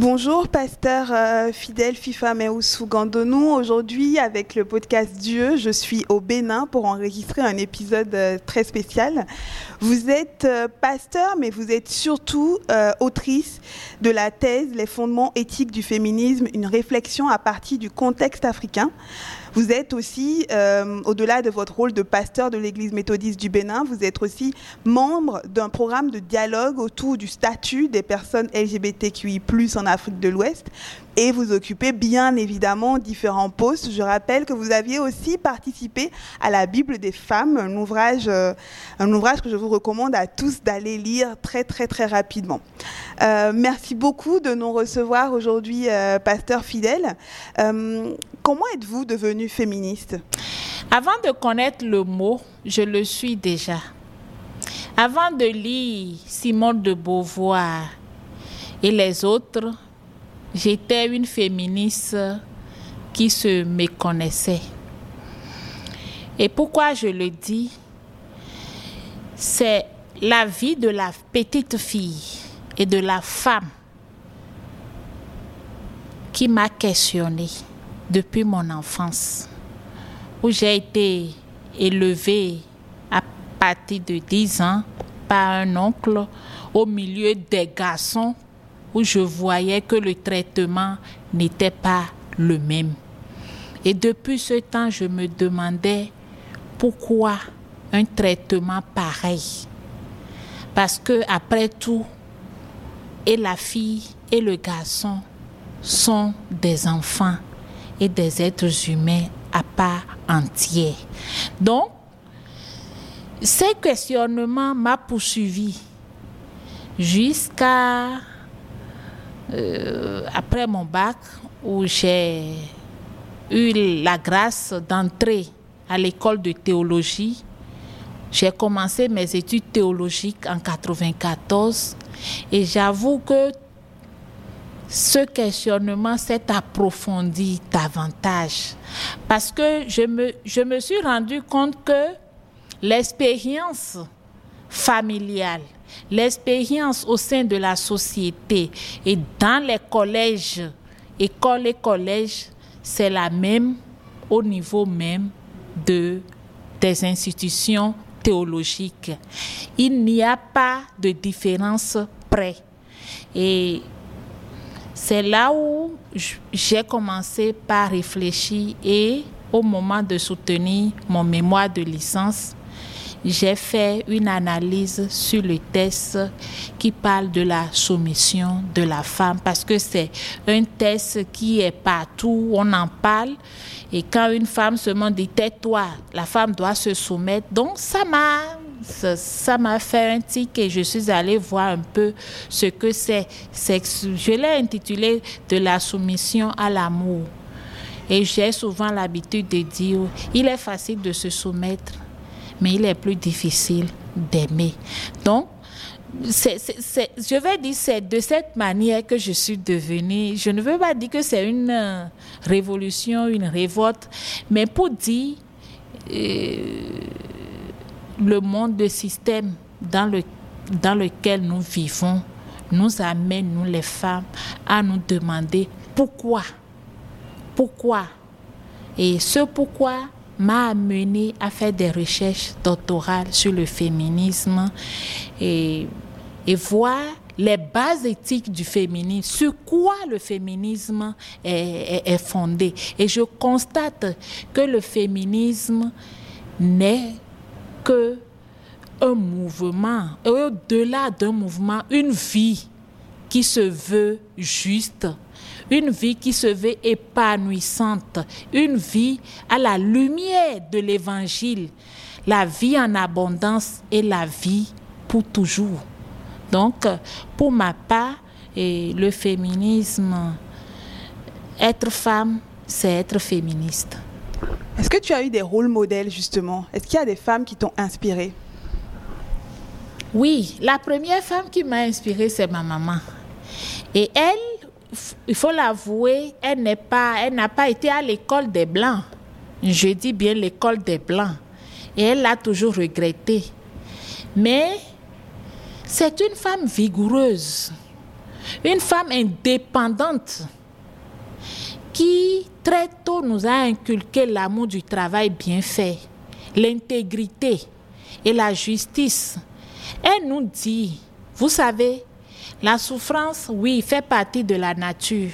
Bonjour, pasteur euh, fidèle FIFA Meoussou Gandonou. Aujourd'hui, avec le podcast Dieu, je suis au Bénin pour enregistrer un épisode euh, très spécial. Vous êtes euh, pasteur, mais vous êtes surtout autrice de la thèse Les fondements éthiques du féminisme, une réflexion à partir du contexte africain. Vous êtes aussi, euh, au-delà de votre rôle de pasteur de l'Église méthodiste du Bénin, vous êtes aussi membre d'un programme de dialogue autour du statut des personnes LGBTQI+ en Afrique de l'Ouest et vous occupez bien évidemment différents postes. Je rappelle que vous aviez aussi participé à la Bible des femmes, un ouvrage, euh, un ouvrage que je vous recommande à tous d'aller lire très très très rapidement. Euh, merci beaucoup de nous recevoir aujourd'hui, euh, pasteur fidèle. comment êtes-vous devenu féministe? Avant de connaître le mot, je le suis déjà. Avant de lire Simone de Beauvoir et les autres, J'étais une féministe qui se méconnaissait. Et pourquoi je le dis? C'est la vie de la petite fille et de la femme qui m'a questionnée depuis mon enfance, où j'ai été élevée à partir de 10 ans par un oncle au milieu des garçons où je voyais que le traitement n'était pas le même. Et depuis ce temps, je me demandais pourquoi un traitement pareil. Parce que après tout, et la fille et le garçon sont des enfants et des êtres humains à part entière. Donc, ces questionnements m'ont poursuivi jusqu'à euh, après mon bac, où j'ai eu la grâce d'entrer à l'école de théologie, j'ai commencé mes études théologiques en 94 et j'avoue que ce questionnement s'est approfondi davantage. Parce que je me, je me suis rendu compte que l'expérience familiale L'expérience au sein de la société et dans les collèges, écoles et collèges, c'est la même au niveau même de, des institutions théologiques. Il n'y a pas de différence près. Et c'est là où j'ai commencé par réfléchir et au moment de soutenir mon mémoire de licence, j'ai fait une analyse sur le test qui parle de la soumission de la femme parce que c'est un test qui est partout, on en parle. Et quand une femme se dit tais-toi, la femme doit se soumettre. Donc ça m'a ça m'a fait un tic et je suis allée voir un peu ce que c'est. Je l'ai intitulé de la soumission à l'amour. Et j'ai souvent l'habitude de dire, il est facile de se soumettre, mais il est plus difficile d'aimer. Donc, je vais dire, c'est de cette manière que je suis devenue. Je ne veux pas dire que c'est une euh, révolution, une révolte, mais pour dire euh, le monde de système dans, le, dans lequel nous vivons nous amène, nous les femmes, à nous demander pourquoi. Pourquoi? Et ce pourquoi m'a amené à faire des recherches doctorales sur le féminisme et, et voir les bases éthiques du féminisme, sur quoi le féminisme est, est, fondé. Et je constate que le féminisme n'est que un mouvement, au-delà d'un mouvement, une vie qui se veut juste, une vie qui se veut épanouissante, une vie à la lumière de l'évangile. la vie en abondance et la vie pour toujours. Donc, pour ma part, et le féminisme, être femme, c'est être féministe. Est-ce que tu as eu des rôles modèles justement? Est-ce qu'il y a des femmes qui t'ont inspirée Oui, la première femme qui m'a inspirée, c'est ma maman. Et elle, il faut l'avouer, elle n'est pas, elle n'a pas été à l'école des blancs. Je dis bien l'école des blancs. Et elle l'a toujours regretté. Mais c'est une femme vigoureuse, une femme indépendante qui très tôt nous a inculqué l'amour du travail bien fait, l'intégrité et la justice. Elle nous dit, vous savez, la souffrance, oui, fait partie de la nature.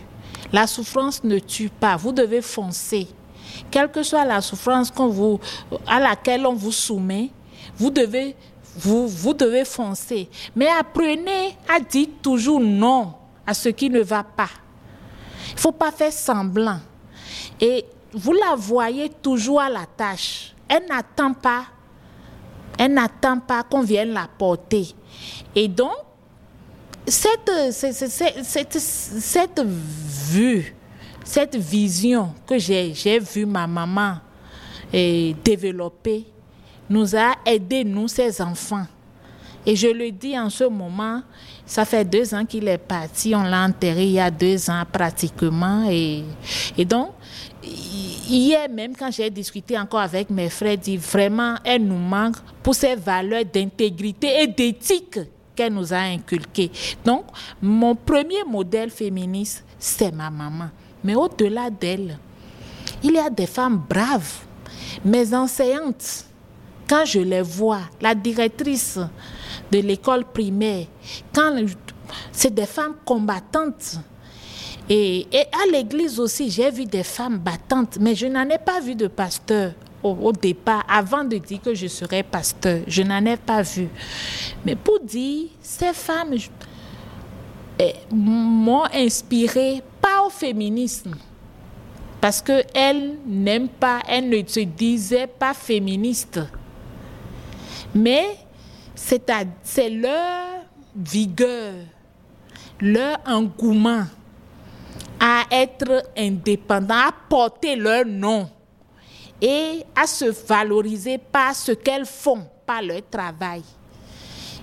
La souffrance ne tue pas. Vous devez foncer. Quelle que soit la souffrance vous, à laquelle on vous soumet, vous devez, vous, vous devez foncer. Mais apprenez à dire toujours non à ce qui ne va pas. Il ne faut pas faire semblant. Et vous la voyez toujours à la tâche. Elle n'attend pas, elle n'attend pas qu'on vienne la porter. Et donc, cette, cette, cette, vue, cette vision que j'ai vue ma maman développer, nous a aidé, nous, ses enfants. Et je le dis en ce moment, ça fait deux ans qu'il est parti, on l'a enterré il y a deux ans pratiquement. Et, et donc, hier même, quand j'ai discuté encore avec mes frères, dit vraiment, elle nous manque pour ses valeurs d'intégrité et d'éthique qu'elle nous a inculquées. Donc, mon premier modèle féministe, c'est ma maman. Mais au-delà d'elle, il y a des femmes braves, mes enseignantes. Quand je les vois, la directrice de l'école primaire, quand c'est des femmes combattantes. Et, et à l'église aussi, j'ai vu des femmes battantes, mais je n'en ai pas vu de pasteur au, départ, avant de dire que je serais pasteur. Je n'en ai pas vu. Mais pour dire, ces femmes eh, m'ont inspiré, pas au féminisme, parce qu'elles n'aiment pas, elles ne se disaient pas féministes. Mais c'est leur vigueur, leur engouement à être indépendant, à porter leur nom et à se valoriser par ce qu'elles font, par leur travail.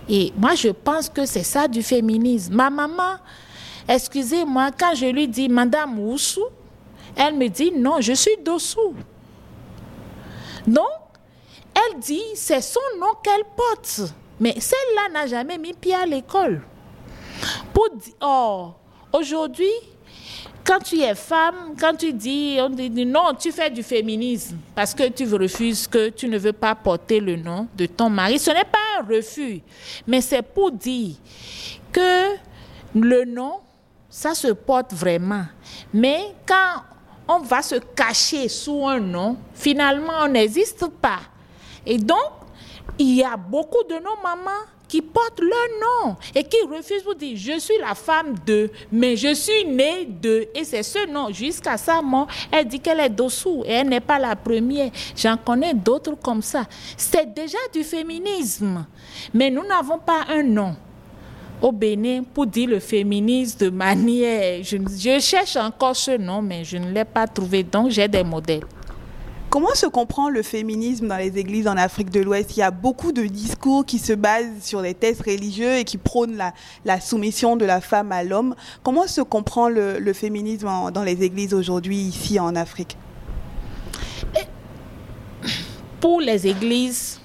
Et moi, je pense que c'est ça du féminisme. Ma maman, excusez-moi, quand je lui dis Madame Oussou, elle me dit non, je suis dessous. Donc, elle dit c'est son nom qu'elle porte. Mais celle-là n'a jamais mis pied à l'école. Pour dire, oh, aujourd'hui, quand tu es femme, quand tu dis, on dit non, tu fais du féminisme parce que tu refuses que tu ne veux pas porter le nom de ton mari. Ce n'est pas un refus, mais c'est pour dire que le nom, ça se porte vraiment. Mais quand on va se cacher sous un nom, finalement, on n'existe pas. Et donc, il y a beaucoup de nos mamans qui portent leur nom et qui refusent vous dire je suis la femme de, mais je suis née de. Et c'est ce nom. Jusqu'à sa mort, elle dit qu'elle est dessous et elle n'est pas la première. J'en connais d'autres comme ça. C'est déjà du féminisme. Mais nous n'avons pas un nom au Bénin pour dire le féminisme de manière. Je, je cherche encore ce nom, mais je ne l'ai pas trouvé. Donc j'ai des modèles. Comment se comprend le féminisme dans les églises en Afrique de l'Ouest? Il y a beaucoup de discours qui se basent sur les tests religieux et qui prônent la, soumission de la femme à l'homme. Comment se comprend le, féminisme dans les églises aujourd'hui ici en Afrique? Pour les églises,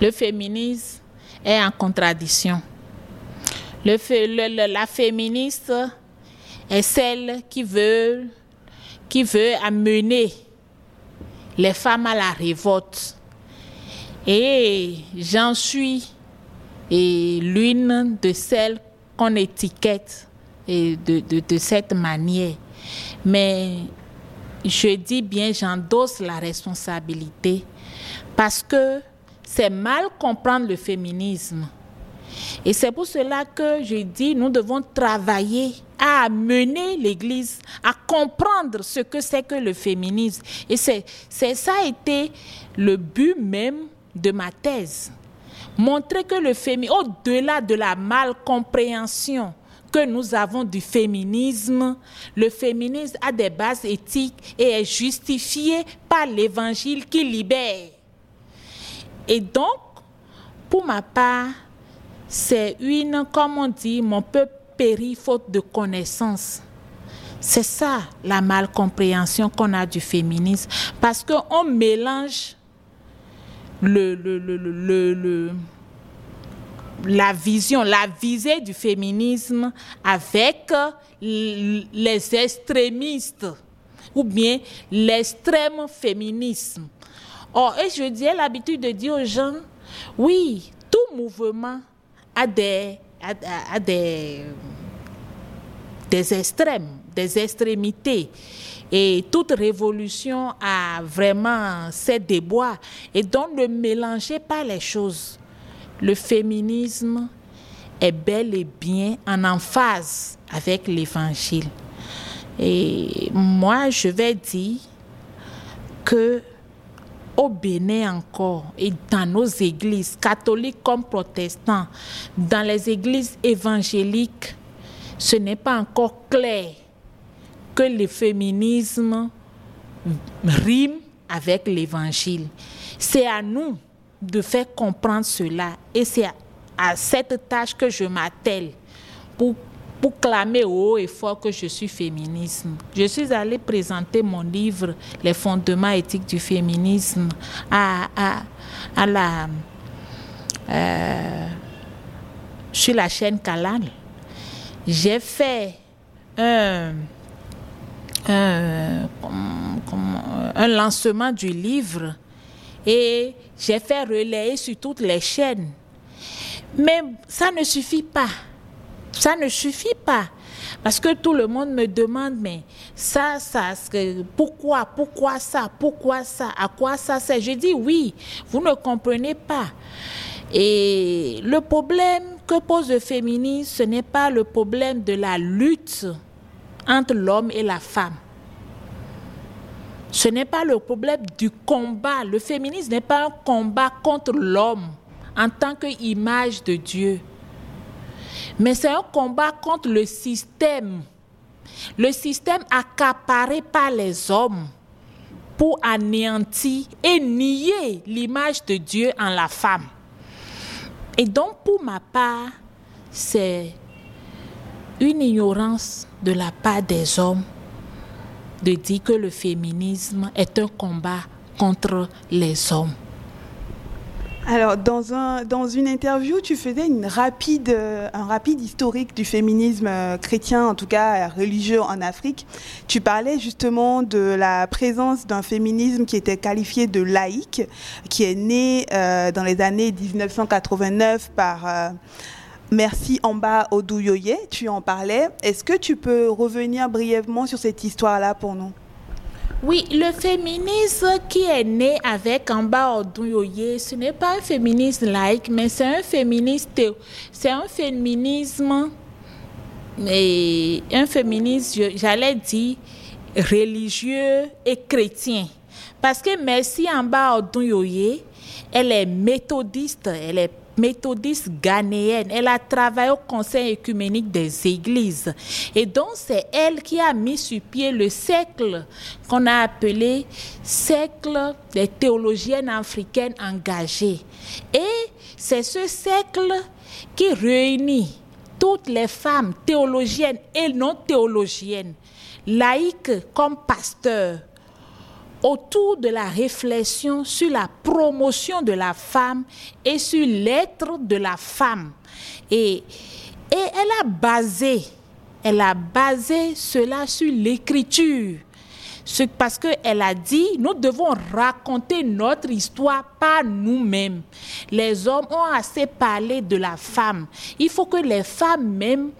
le féminisme est en contradiction. Le, la féministe est celle qui veut amener les femmes à la révolte. Et j'en suis l'une de celles qu'on étiquette de, de, cette manière. Mais je dis bien, j'endosse la responsabilité parce que c'est mal comprendre le féminisme. Et c'est pour cela que je dis, nous devons travailler à amener l'Église à comprendre ce que c'est que le féminisme. Et c'est, ça a été le but même de ma thèse. Montrer que le féminisme, au-delà de la malcompréhension que nous avons du féminisme, le féminisme a des bases éthiques et est justifié par l'évangile qui libère. Et donc, pour ma part, c'est une, comme on dit, mon peuple périt faute de connaissances. C'est ça la malcompréhension qu'on a du féminisme. Parce qu'on mélange le, le, le, le, la vision, la visée du féminisme avec les extrémistes ou bien l'extrême féminisme. Or, et je dis l'habitude de dire aux gens, oui, tout mouvement a des, a, des, des extrêmes, des extrémités. Et toute révolution a vraiment ses déboires. Et donc ne mélangez pas les choses. Le féminisme est bel et bien en emphase avec l'évangile. Et moi, je vais dire que au Bénin encore et dans nos églises, catholiques comme protestants, dans les églises évangéliques, ce n'est pas encore clair que le féminisme rime avec l'évangile. C'est à nous de faire comprendre cela et c'est à, cette tâche que je m'attelle pour pour clamer haut et fort que je suis féminisme. Je suis allée présenter mon livre Les fondements éthiques du féminisme à, à, à la euh, sur la chaîne Kalal. J'ai fait un, un lancement du livre et j'ai fait relayer sur toutes les chaînes. Mais ça ne suffit pas. Ça ne suffit pas. Parce que tout le monde me demande, mais ça, ça, pourquoi, pourquoi ça, pourquoi ça, à quoi ça sert? Je dis oui, vous ne comprenez pas. Et le problème que pose le féminisme, ce n'est pas le problème de la lutte entre l'homme et la femme. Ce n'est pas le problème du combat. Le féminisme n'est pas un combat contre l'homme en tant qu'image de Dieu. Mais c'est un combat contre le système. Le système accaparé par les hommes pour anéantir et nier l'image de Dieu en la femme. Et donc, pour ma part, c'est une ignorance de la part des hommes de dire que le féminisme est un combat contre les hommes. Alors, dans, un, dans une interview, tu faisais euh, un rapide historique du féminisme euh, chrétien, en tout cas religieux en Afrique. Tu parlais justement de la présence d'un féminisme qui était qualifié de laïque, qui est né euh, dans les années 1989 par... Merci Amba Odouyoye, tu en parlais. Est-ce que tu peux revenir brièvement sur cette histoire-là pour nous? Oui, le féminisme qui est né avec Amba Odouyoye, ce n'est pas un féminisme laïque, mais c'est un féminisme, c'est un féminisme, mais un féminisme, j'allais dire, religieux et chrétien. Parce que Merci Amba Odouyoye, elle est méthodiste, elle est méthodiste ghanéenne. Elle a travaillé au Conseil écuménique des églises. Et donc, c'est elle qui a mis sur pied le cercle qu'on a appelé cercle des théologiennes africaines engagées. Et c'est ce cercle qui réunit toutes les femmes théologiennes et non théologiennes, laïques comme pasteurs, autour de la réflexion sur la promotion de la femme et sur l'être de la femme. Et, et elle a basé, elle a basé cela sur l'écriture. Parce qu'elle a dit, nous devons raconter notre histoire par nous-mêmes. Les hommes ont assez parlé de la femme. Il faut que les femmes même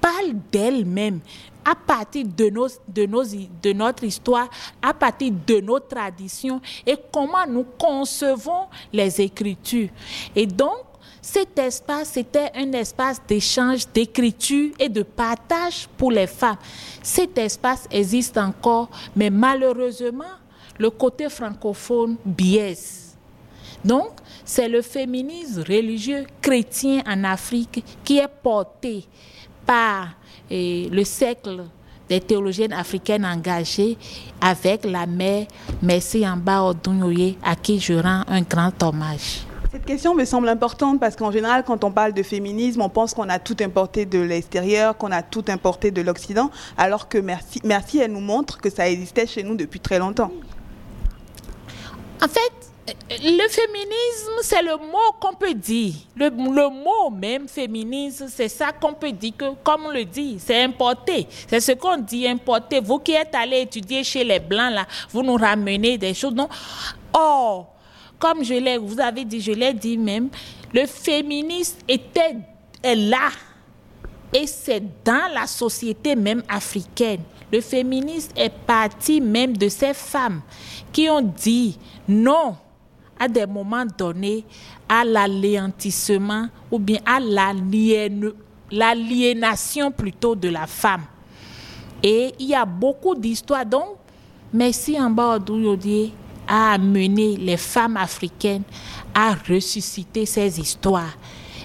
parlent d'elles-mêmes à partir de, nos, de, nos, de notre histoire, à partir de nos traditions et comment nous concevons les Écritures. Et donc, cet espace, c'était un espace d'échange, d'écriture et de partage pour les femmes. Cet espace existe encore, mais malheureusement, le côté francophone biaise. Donc, c'est le féminisme religieux chrétien en Afrique qui est porté par le cercle des théologiennes africaines engagées avec la mère Messi Amba Odunyoye, à qui je rends un grand hommage. Cette question me semble importante parce qu'en général, quand on parle de féminisme, on pense qu'on a tout importé de l'extérieur, qu'on a tout importé de l'Occident, alors que merci, merci, elle nous montre que ça existait chez nous depuis très longtemps. En fait, le féminisme, c'est le mot qu'on peut dire. Le, mot même féminisme, c'est ça qu'on peut dire que, comme on le dit, c'est importé. C'est ce qu'on dit importé. Vous qui êtes allé étudier chez les Blancs, là, vous nous ramenez des choses. Non. Or, comme je l'ai, vous avez dit, je l'ai dit même, le féminisme était, là. Et c'est dans la société même africaine. Le féminisme est parti même de ces femmes qui ont dit non à des moments donnés à l'aléantissement ou bien à l'aliénation plutôt de la femme. Et il y a beaucoup d'histoires. Donc, merci en bas a amené les femmes africaines à ressusciter ces histoires.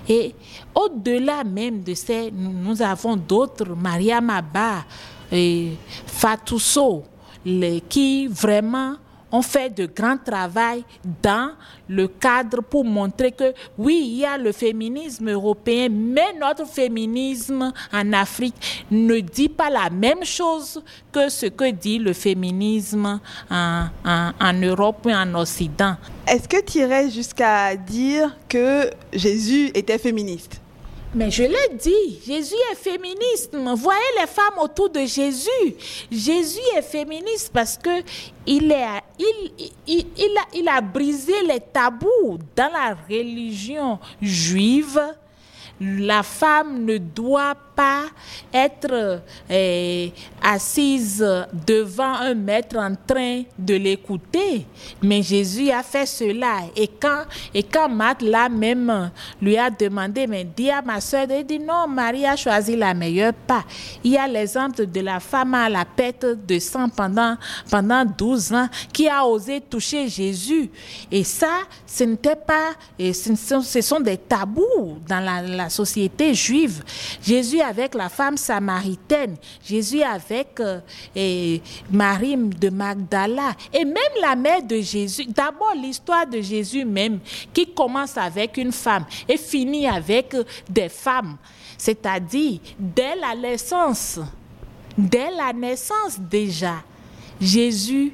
Et au-delà même de ces, nous avons d'autres, Maria Maba, et Fatousso, les, qui vraiment ont fait de grands travail dans le cadre pour montrer que oui, il y a le féminisme européen, mais notre féminisme en Afrique ne dit pas la même chose que ce que dit le féminisme en, Europe et en Occident. Est-ce que tu irais jusqu'à dire que Jésus était féministe? Mais je l'ai dit, Jésus est féministe. Voyez les femmes autour de Jésus. Jésus est féministe parce que il, a, a brisé les tabous dans la religion juive la femme ne doit pas être eh, assise devant un maître en train de l'écouter. Mais Jésus a fait cela. Et quand, et quand Marthe, là même, lui a demandé, mais dis à ma soeur, elle dit non, Marie a choisi la meilleure part. Il y a l'exemple de la femme à la perte de sang pendant, pendant 12 ans qui a osé toucher Jésus. Et ça, ce n'était pas, et ce, ce sont des tabous dans la, la société juive. Jésus avec la femme samaritaine, Jésus avec euh, Marie de Magdala et même la mère de Jésus. D'abord l'histoire de Jésus même qui commence avec une femme et finit avec euh, des femmes. C'est-à-dire dès la naissance, dès la naissance déjà, Jésus,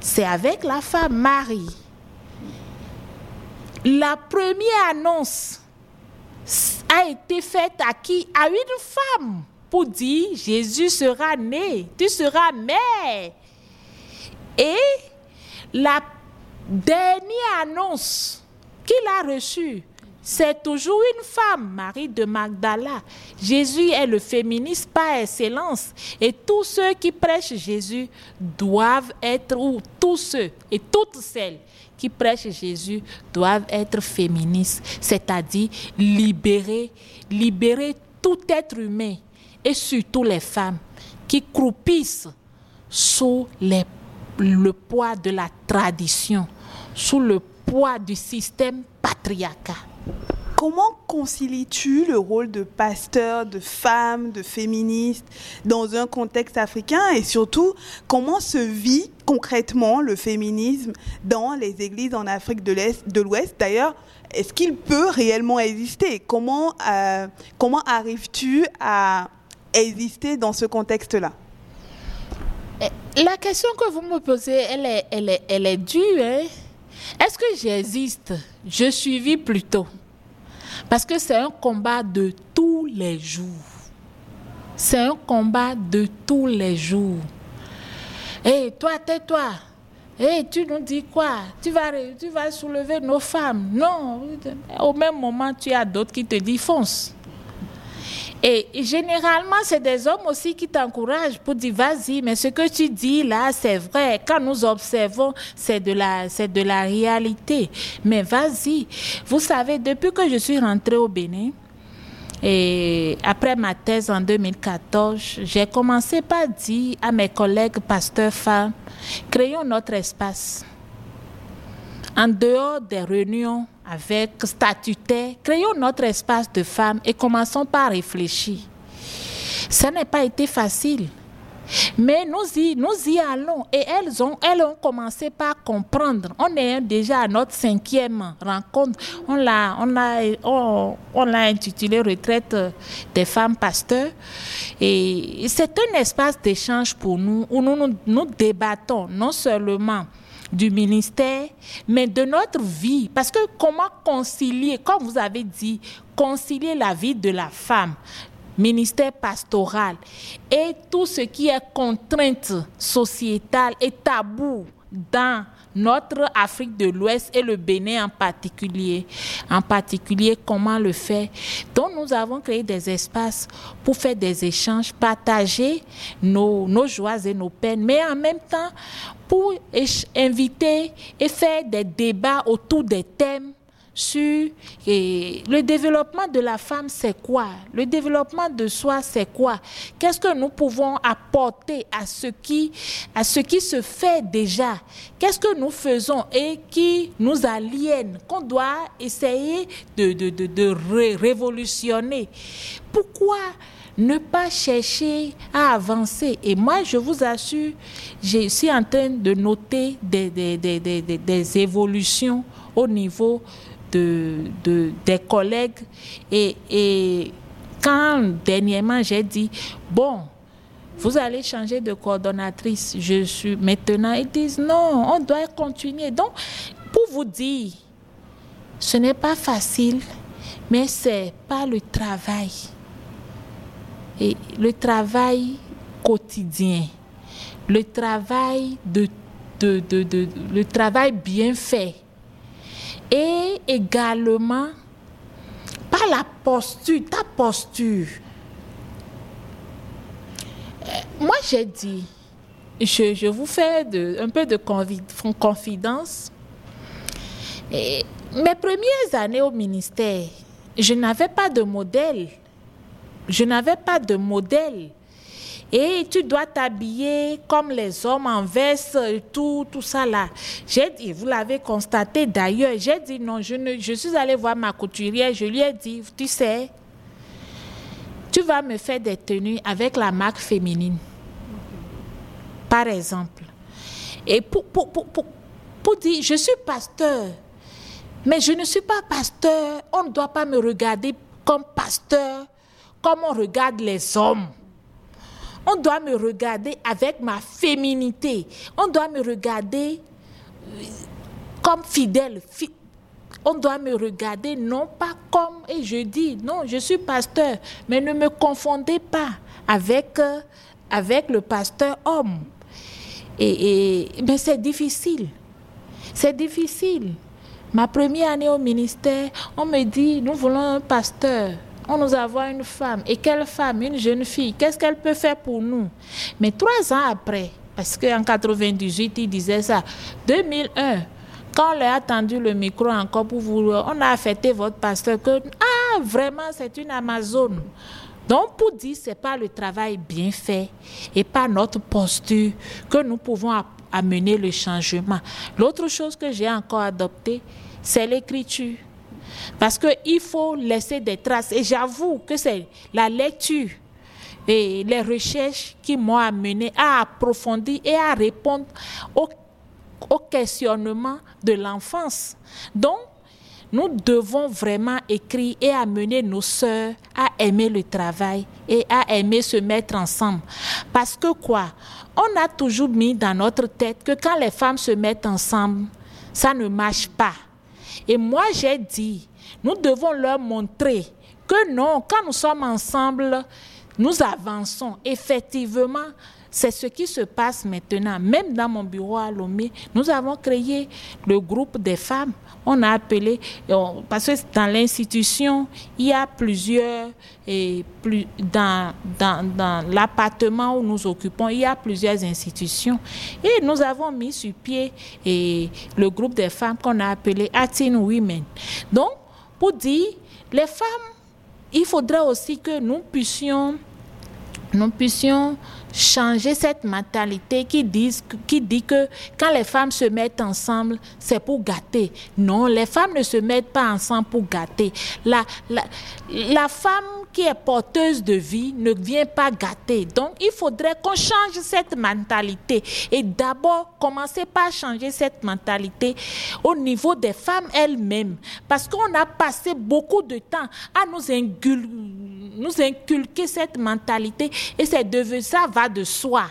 c'est avec la femme Marie. La première annonce a été faite à qui? À une femme pour dire Jésus sera né, tu seras mère. Et la dernière annonce qu'il a reçue, c'est toujours une femme, Marie de Magdala. Jésus est le féministe par excellence. Et tous ceux qui prêchent Jésus doivent être, ou tous ceux et toutes celles qui prêchent Jésus doivent être féministes, c'est-à-dire libérer, libérer tout être humain et surtout les femmes qui croupissent sous le poids de la tradition, sous le poids du système patriarcal. Comment concilies-tu le rôle de pasteur, de femme, de féministe dans un contexte africain et surtout comment se vit concrètement le féminisme dans les églises en Afrique de l'Ouest? D'ailleurs, est-ce qu'il peut réellement exister? Comment euh, comment arrives-tu à exister dans ce contexte-là? Eh, La question que vous me posez, elle est, dure. Hein? Est-ce que j'existe? Je suis plutôt. Parce que c'est un combat de tous les jours. C'est un combat de tous les jours. Hé, toi, tais-toi. Hé, tu nous dis quoi? Tu vas, tu vas soulever nos femmes. Non, au même moment, tu as d'autres qui te disent fonce. Et généralement, c'est des hommes aussi qui t'encouragent pour dire vas-y, mais ce que tu dis là, c'est vrai. Quand nous observons, c'est de la, c'est de la réalité. Mais vas-y. Vous savez, depuis que je suis rentrée au Bénin, et après ma thèse en 2014, j'ai commencé par dire à mes collègues pasteurs femmes, créons notre espace. en dehors des réunions avec statutaires, créons notre espace de femmes et commençons par réfléchir. Ça n'a pas été facile. Mais nous y, allons et elles ont, elles ont commencé par comprendre. On est déjà à notre cinquième rencontre. On l'a, on l'a intitulé Retraite des femmes pasteurs. Et c'est un espace d'échange pour nous où nous, nous débattons non seulement du ministère, mais de notre vie. Parce que comment concilier, comme vous avez dit, concilier la vie de la femme, ministère pastoral et tout ce qui est contrainte sociétale et tabou dans notre Afrique de l'Ouest et le Bénin en particulier. En particulier, comment le faire? Donc, nous avons créé des espaces pour faire des échanges, partager nos, nos joies et nos peines, mais en même temps pour inviter et faire des débats autour des thèmes sur le développement de la femme, c'est quoi? Le développement de soi, c'est quoi? Qu'est-ce que nous pouvons apporter à ce qui, à ce qui se fait déjà? Qu'est-ce que nous faisons et qui nous aliène, qu'on doit essayer de, de, de, de ré révolutionner? Pourquoi ne pas chercher à avancer? Et moi, je vous assure, je suis en train de noter des, des, des, des, des évolutions au niveau de, de, des collègues. Et, quand dernièrement j'ai dit, bon, vous allez changer de coordonnatrice, je suis maintenant, ils disent non, on doit continuer. Donc, pour vous dire, ce n'est pas facile, mais c'est pas le travail. Et le travail quotidien, le travail de, de le travail bien fait, et également par la posture, ta posture. Moi, j'ai dit, je, je, vous fais de, un peu de confidence. Mes premières années au ministère, je n'avais pas de modèle. Je n'avais pas de modèle. Et tu dois t'habiller comme les hommes en veste, tout, tout ça là. J'ai dit, vous l'avez constaté d'ailleurs, j'ai dit non, je, ne, je suis allée voir ma couturière, je lui ai dit, tu sais, tu vas me faire des tenues avec la marque féminine. Par exemple. Et pour, pour, pour, pour, pour dire, je suis pasteur, mais je ne suis pas pasteur, on ne doit pas me regarder comme pasteur, comme on regarde les hommes. On doit me regarder avec ma féminité. On doit me regarder comme fidèle. On doit me regarder non pas comme, et je dis, non, je suis pasteur, mais ne me confondez pas avec, avec le pasteur homme. Et mais c'est difficile. C'est difficile. Ma première année au ministère, on me dit, nous voulons un pasteur on nous avoir une femme. Et quelle femme? Une jeune fille. Qu'est-ce qu'elle peut faire pour nous? Mais trois ans après, parce qu'en 98, il disait ça, 2001, quand on a tendu le micro encore pour vous, on a affecté votre pasteur que, ah, vraiment, c'est une Amazone. Donc, pour dire, ce n'est pas le travail bien fait et pas notre posture que nous pouvons amener le changement. L'autre chose que j'ai encore adoptée, c'est l'écriture. Parce qu'il faut laisser des traces. Et j'avoue que c'est la lecture et les recherches qui m'ont amené à approfondir et à répondre aux, aux questionnements de l'enfance. Donc, nous devons vraiment écrire et amener nos sœurs à aimer le travail et à aimer se mettre ensemble. Parce que quoi? On a toujours mis dans notre tête que quand les femmes se mettent ensemble, ça ne marche pas. Et moi, j'ai dit, nous devons leur montrer que non, quand nous sommes ensemble, nous avançons. Effectivement, c'est ce qui se passe maintenant. Même dans mon bureau à Lomé, nous avons créé le groupe des femmes. On a appelé, parce que dans l'institution, il y a plusieurs, et plus, dans, dans, dans l'appartement où nous occupons, il y a plusieurs institutions. Et nous avons mis sur pied le groupe des femmes qu'on a appelé Atin Women. Donc, pour dire, les femmes, il faudrait aussi que nous puissions nous puissions changer cette mentalité qui dit, qui dit que quand les femmes se mettent ensemble, c'est pour gâter. Non, les femmes ne se mettent pas ensemble pour gâter. La, la, la femme qui est porteuse de vie ne vient pas gâter. Donc, il faudrait qu'on change cette mentalité. Et d'abord, commencer par changer cette mentalité au niveau des femmes elles-mêmes. Parce qu'on a passé beaucoup de temps à nous, ingul nous inculquer cette mentalité et c'est devenu ça va de soi.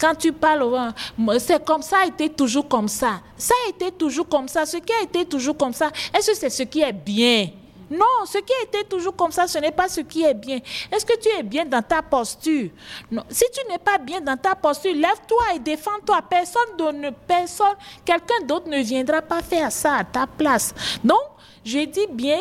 Quand tu parles, c'est comme ça, a été toujours comme ça. Ça a été toujours comme ça. Ce qui a été toujours comme ça, est-ce que c'est ce qui est bien? Non, ce qui a été toujours comme ça, ce n'est pas ce qui est bien. Est-ce que tu es bien dans ta posture? Non. Si tu n'es pas bien dans ta posture, lève-toi et défends-toi. Personne, ne, personne, quelqu'un d'autre ne viendra pas faire ça à ta place. Donc, je dis bien,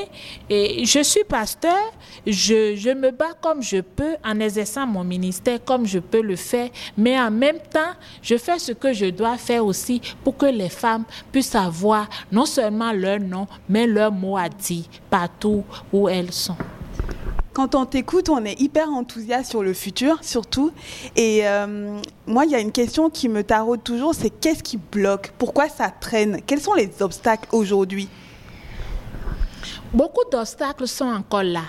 je suis pasteur, je, je, me bats comme je peux en exerçant mon ministère comme je peux le faire, mais en même temps, je fais ce que je dois faire aussi pour que les femmes puissent avoir non seulement leur nom, mais leur mot à dire partout où elles sont. Quand on t'écoute, on est hyper enthousiaste sur le futur, surtout. Et euh, moi, il y a une question qui me taraude toujours, c'est qu'est-ce qui bloque? Pourquoi ça traîne? Quels sont les obstacles aujourd'hui? Beaucoup d'obstacles sont encore là.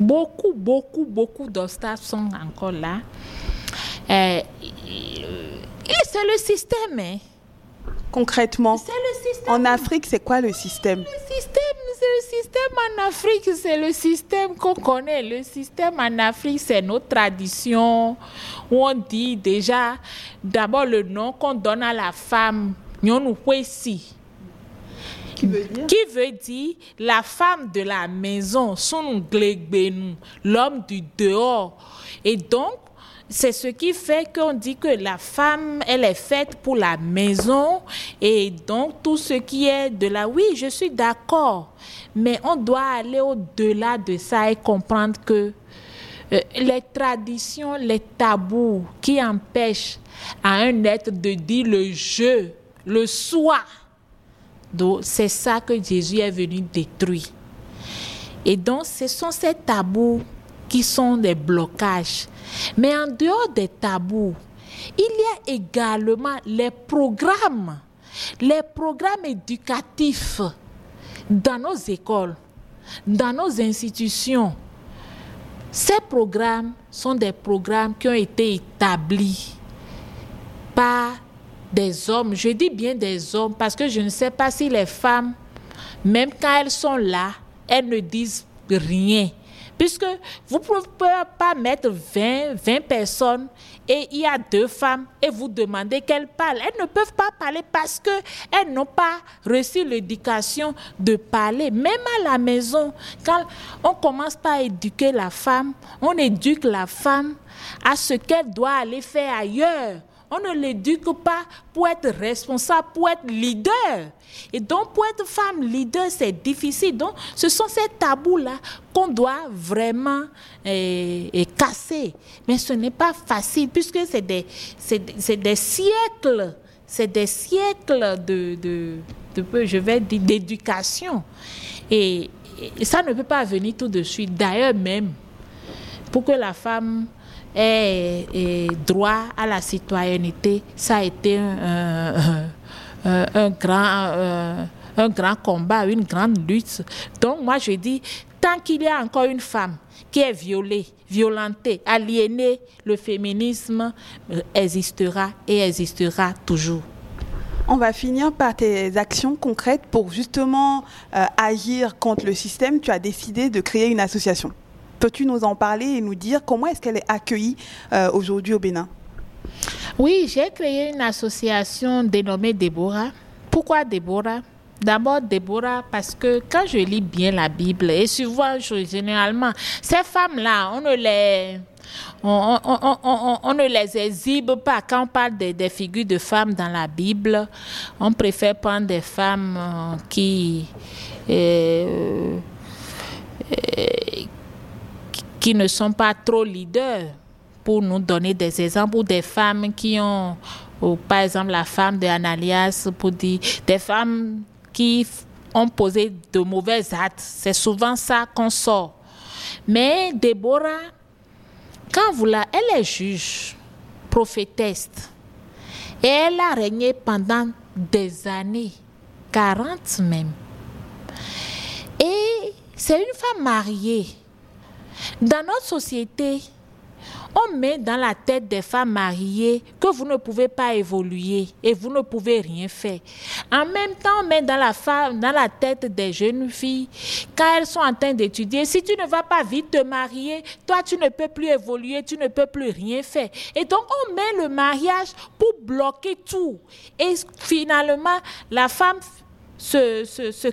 Beaucoup, beaucoup, beaucoup d'obstacles sont encore là. Euh, c'est le système. Hein. Concrètement, c'est le système. en Afrique, c'est quoi le système? Le système, c'est le système en Afrique, c'est le système qu'on connaît. Le système en Afrique, c'est notre tradition où on dit déjà, d'abord le nom qu'on donne à la femme, Nyonukwesi. Qui veut dire? La femme de la maison, son l'homme du dehors. Et donc, c'est ce qui fait qu'on dit que la femme, elle est faite pour la maison et donc tout ce qui est de la... Oui, je suis d'accord, mais on doit aller au-delà de ça et comprendre que euh, les traditions, les tabous qui empêchent à un être de dire le je, le soi, donc, c'est ça que Jésus est venu détruire. Et donc, ce sont ces tabous qui sont des blocages. Mais en dehors des tabous, il y a également les programmes, les programmes éducatifs dans nos écoles, dans nos institutions. Ces programmes sont des programmes qui ont été établis par des hommes, je dis bien des hommes, parce que je ne sais pas si les femmes, même quand elles sont là, elles ne disent rien. Puisque vous ne pouvez pas mettre 20, 20 personnes et il y a deux femmes et vous demandez qu'elles parlent. Elles ne peuvent pas parler parce qu'elles n'ont pas reçu l'éducation de parler. Même à la maison, quand on commence par éduquer la femme, on éduque la femme à ce qu'elle doit aller faire ailleurs. On ne l'éduque pas pour être responsable, pour être leader. Et donc, pour être femme leader, c'est difficile. Donc, ce sont ces tabous-là qu'on doit vraiment eh, casser. Mais ce n'est pas facile, puisque c'est des, siècles, c'est des siècles de, je vais dire, d'éducation. Et ça ne peut pas venir tout de suite. D'ailleurs, même, pour que la femme et, droit à la citoyenneté, ça a été un, grand, un grand combat, une grande lutte. Donc moi je dis, tant qu'il y a encore une femme qui est violée, violentée, aliénée, le féminisme existera et existera toujours. On va finir par tes actions concrètes pour justement euh, agir contre le système. Tu as décidé de créer une association. Peux-tu nous en parler et nous dire comment est-ce qu'elle est accueillie euh, aujourd'hui au Bénin? Oui, j'ai créé une association dénommée Déborah. Pourquoi Déborah? D'abord, Déborah, parce que quand je lis bien la Bible, et souvent, généralement, ces femmes-là, on ne les... On, ne les exhibe pas. Quand on parle des, figures de femmes dans la Bible, on préfère prendre des femmes euh, qui, euh, qui ne sont pas trop leaders pour nous donner des exemples ou des femmes qui ont, par exemple la femme de Analias, pour dire des femmes qui ont posé de mauvais actes. C'est souvent ça qu'on sort. Mais Déborah, Quand vous la, elle est juge, prophétesse, et elle a régné pendant des années, 40 même. Et c'est une femme mariée. Dans notre société, on met dans la tête des femmes mariées que vous ne pouvez pas évoluer et vous ne pouvez rien faire. En même temps, on met dans la, femme, dans la tête des jeunes filles, quand elles sont en train d'étudier, si tu ne vas pas vite te marier, toi tu ne peux plus évoluer, tu ne peux plus rien faire. Et donc on met le mariage pour bloquer tout. Et finalement, la femme se, se, se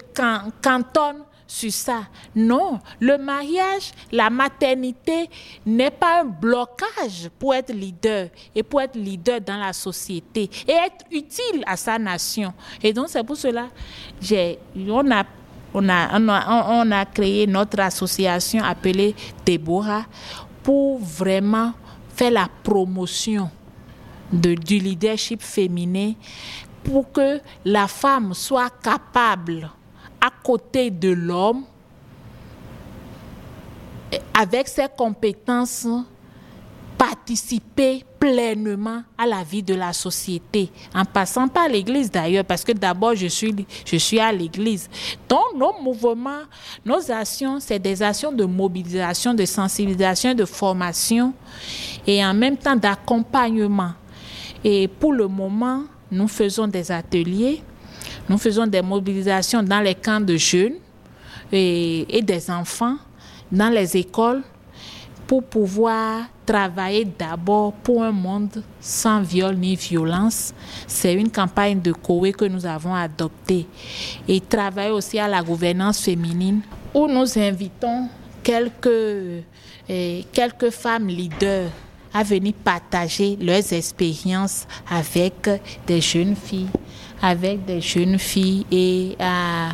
cantonne sur ça. Non, le mariage, la maternité n'est pas un blocage pour être leader et pour être leader dans la société et être utile à sa nation. Et donc c'est pour cela j'ai on a on a, on, a, créé notre association appelée Deborah pour vraiment faire la promotion du leadership féminin pour que la femme soit capable à côté de l'homme, avec ses compétences, participer pleinement à la vie de la société, en passant par l'Église d'ailleurs, parce que d'abord je suis, je suis à l'Église. Donc nos mouvements, nos actions, c'est des actions de mobilisation, de sensibilisation, de formation et en même temps d'accompagnement. Et pour le moment, nous faisons des ateliers nous faisons des mobilisations dans les camps de jeunes et, des enfants, dans les écoles, pour pouvoir travailler d'abord pour un monde sans viol ni violence. C'est une campagne de COE que nous avons adoptée. Et travailler aussi à la gouvernance féminine, où nous invitons quelques, eh, quelques femmes leaders à venir partager leurs expériences avec des jeunes filles avec des jeunes filles et à,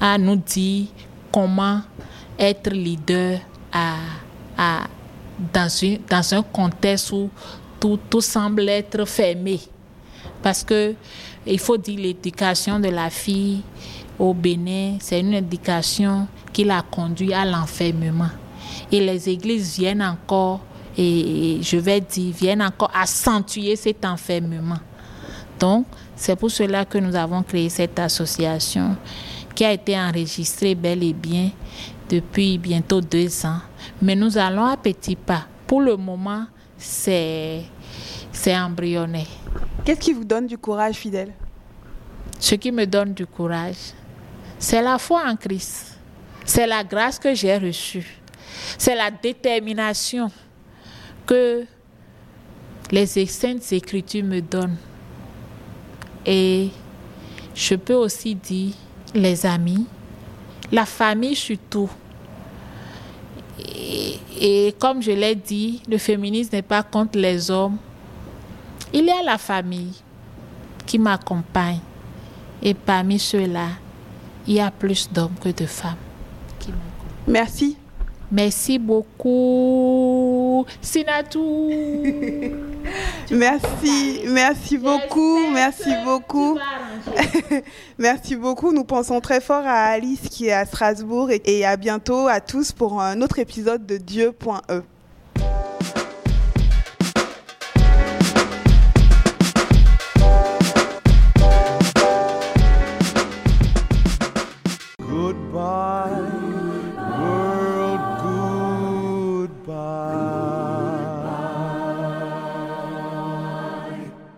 à nous dire comment être leader à, à, dans, une, dans un contexte où tout, tout semble être fermé. Parce que il faut dire l'éducation de la fille au Bénin, c'est une éducation qui l'a conduit à l'enfermement. Et les églises viennent encore, et je vais dire, viennent encore accentuer cet enfermement. Donc, c'est pour cela que nous avons créé cette association qui a été enregistrée bel et bien depuis bientôt deux ans. Mais nous allons à petits pas. Pour le moment, c'est, embryonnaire. Qu'est-ce qui vous donne du courage, fidèle? Ce qui me donne du courage, c'est la foi en Christ. C'est la grâce que j'ai reçue. C'est la détermination que les saintes écritures me donnent et je peux aussi dire les amis, la famille surtout. Et, et comme je l'ai dit, le féminisme n'est pas contre les hommes. Il y a la famille qui m'accompagne. Et parmi ceux-là, il y a plus d'hommes que de femmes. Qui Merci. Merci beaucoup, Sinatou. merci, merci beaucoup, merci beaucoup. merci beaucoup. Nous pensons très fort à Alice qui est à Strasbourg et à bientôt à tous pour un autre épisode de Dieu.e.